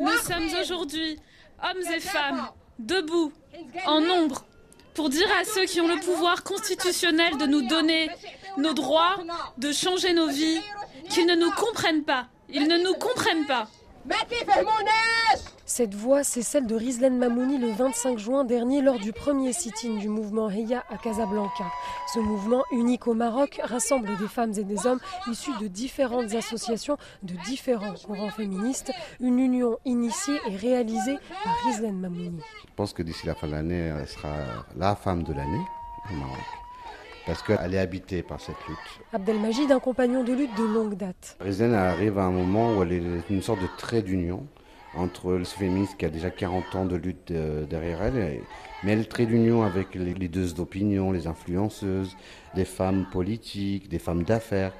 Nous sommes aujourd'hui, hommes et femmes, debout, en nombre, pour dire à ceux qui ont le pouvoir constitutionnel de nous donner nos droits, de changer nos vies, qu'ils ne nous comprennent pas. Ils ne nous comprennent pas. Cette voix, c'est celle de Rizlen Mamouni le 25 juin dernier lors du premier sit-in du mouvement Heya à Casablanca. Ce mouvement, unique au Maroc, rassemble des femmes et des hommes issus de différentes associations de différents courants féministes. Une union initiée et réalisée par Rizlen Mamouni. Je pense que d'ici la fin de l'année, elle sera la femme de l'année au Maroc parce qu'elle est habitée par cette lutte. Abdelmajid, un compagnon de lutte de longue date. Rizlen arrive à un moment où elle est une sorte de trait d'union entre le féministe qui a déjà 40 ans de lutte euh, derrière elle, mais elle trait d'union avec les leaders d'opinion, les influenceuses, les femmes politiques, des femmes d'affaires.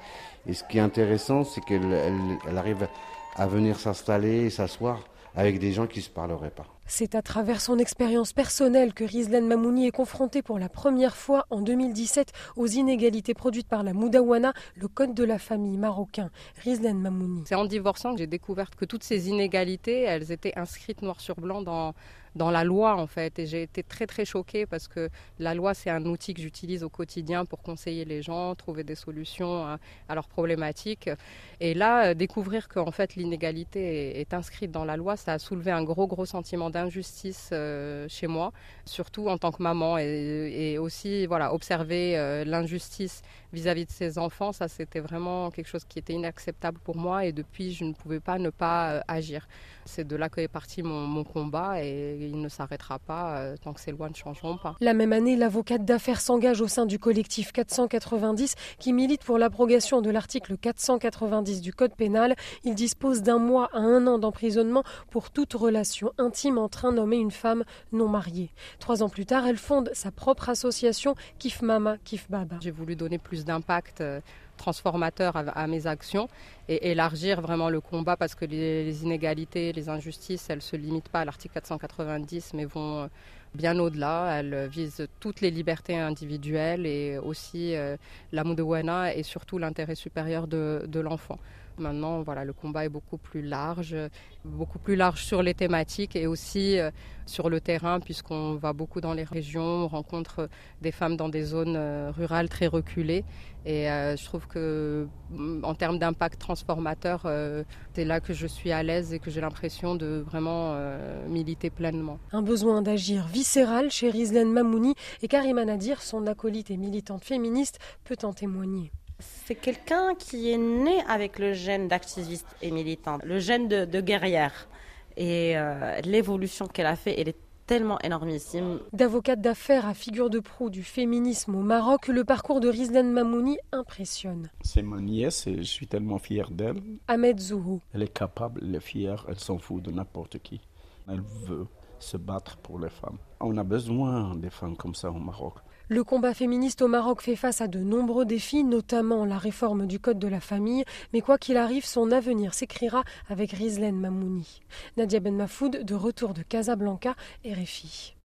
Et ce qui est intéressant, c'est qu'elle elle, arrive à venir s'installer et s'asseoir avec des gens qui ne se parleraient pas. C'est à travers son expérience personnelle que Rizlan Mamouni est confronté pour la première fois en 2017 aux inégalités produites par la Moudawana, le code de la famille marocain. Rizlan Mamouni. C'est en divorçant que j'ai découvert que toutes ces inégalités, elles étaient inscrites noir sur blanc dans, dans la loi en fait. Et j'ai été très très choquée parce que la loi c'est un outil que j'utilise au quotidien pour conseiller les gens, trouver des solutions à, leurs problématiques. Et là, euh, découvrir qu'en fait l'inégalité est, inscrite dans la loi, ça a soulevé un gros gros sentiment d'injustice euh, chez moi, surtout en tant que maman et, aussi voilà observer euh, l'injustice vis-à-vis de ses enfants, ça c'était vraiment quelque chose qui était inacceptable pour moi et depuis je ne pouvais pas ne pas agir. C'est de là qu'est parti mon, mon combat et il ne s'arrêtera pas euh, tant que ces lois ne changeront pas. La même année, l'avocate d'affaires s'engage au sein du collectif 490 qui milite pour l'abrogation de l'article 490 du Code pénal. Il dispose d'un mois à un an d'emprisonnement pour toute relation intime entre un homme et une femme non mariée. Trois ans plus tard, elle fonde sa propre association Kif Mama, Kif Baba. J'ai voulu donner plus d'impact euh, transformateur à, mes actions et élargir vraiment le combat parce que les, inégalités, les injustices, elles ne se limitent pas à l'article 490 mais vont euh, bien au-delà. Elles visent toutes les libertés individuelles et aussi euh, la et surtout l'intérêt supérieur de l'enfant. Maintenant, voilà, le combat est beaucoup plus large, beaucoup plus large sur les thématiques et aussi euh, sur le terrain, puisqu'on va beaucoup dans les régions, on rencontre des femmes dans des zones euh, rurales très reculées. Et euh, je trouve que, mm, en termes d'impact transformateur, c'est là que je suis à l'aise et que j'ai l'impression de vraiment militer pleinement. Un besoin d'agir viscéral chez Rizlen Mamouni et Karima Nadir, son acolyte et militante féministe, peut en témoigner. C'est quelqu'un qui est né avec le gène d'activiste et militante, le gène de, guerrière. Et euh, l'évolution qu'elle a fait, elle est tellement énormissime. D'avocate d'affaires à figure de proue du féminisme au Maroc, le parcours de Rizlan Mamouni impressionne. C'est ma nièce et je suis tellement fier d'elle. Ahmed Zouhou. Elle est capable, elle est fière, elle s'en fout de n'importe qui. Elle veut se battre pour les femmes. On a besoin des femmes comme ça au Maroc. Le combat féministe au Maroc fait face à de nombreux défis, notamment la réforme du Code de la famille, mais quoi qu'il arrive, son avenir s'écrira avec Rizlen Mamouni. Nadia Ben Mafoud, de retour de Casablanca, RFI.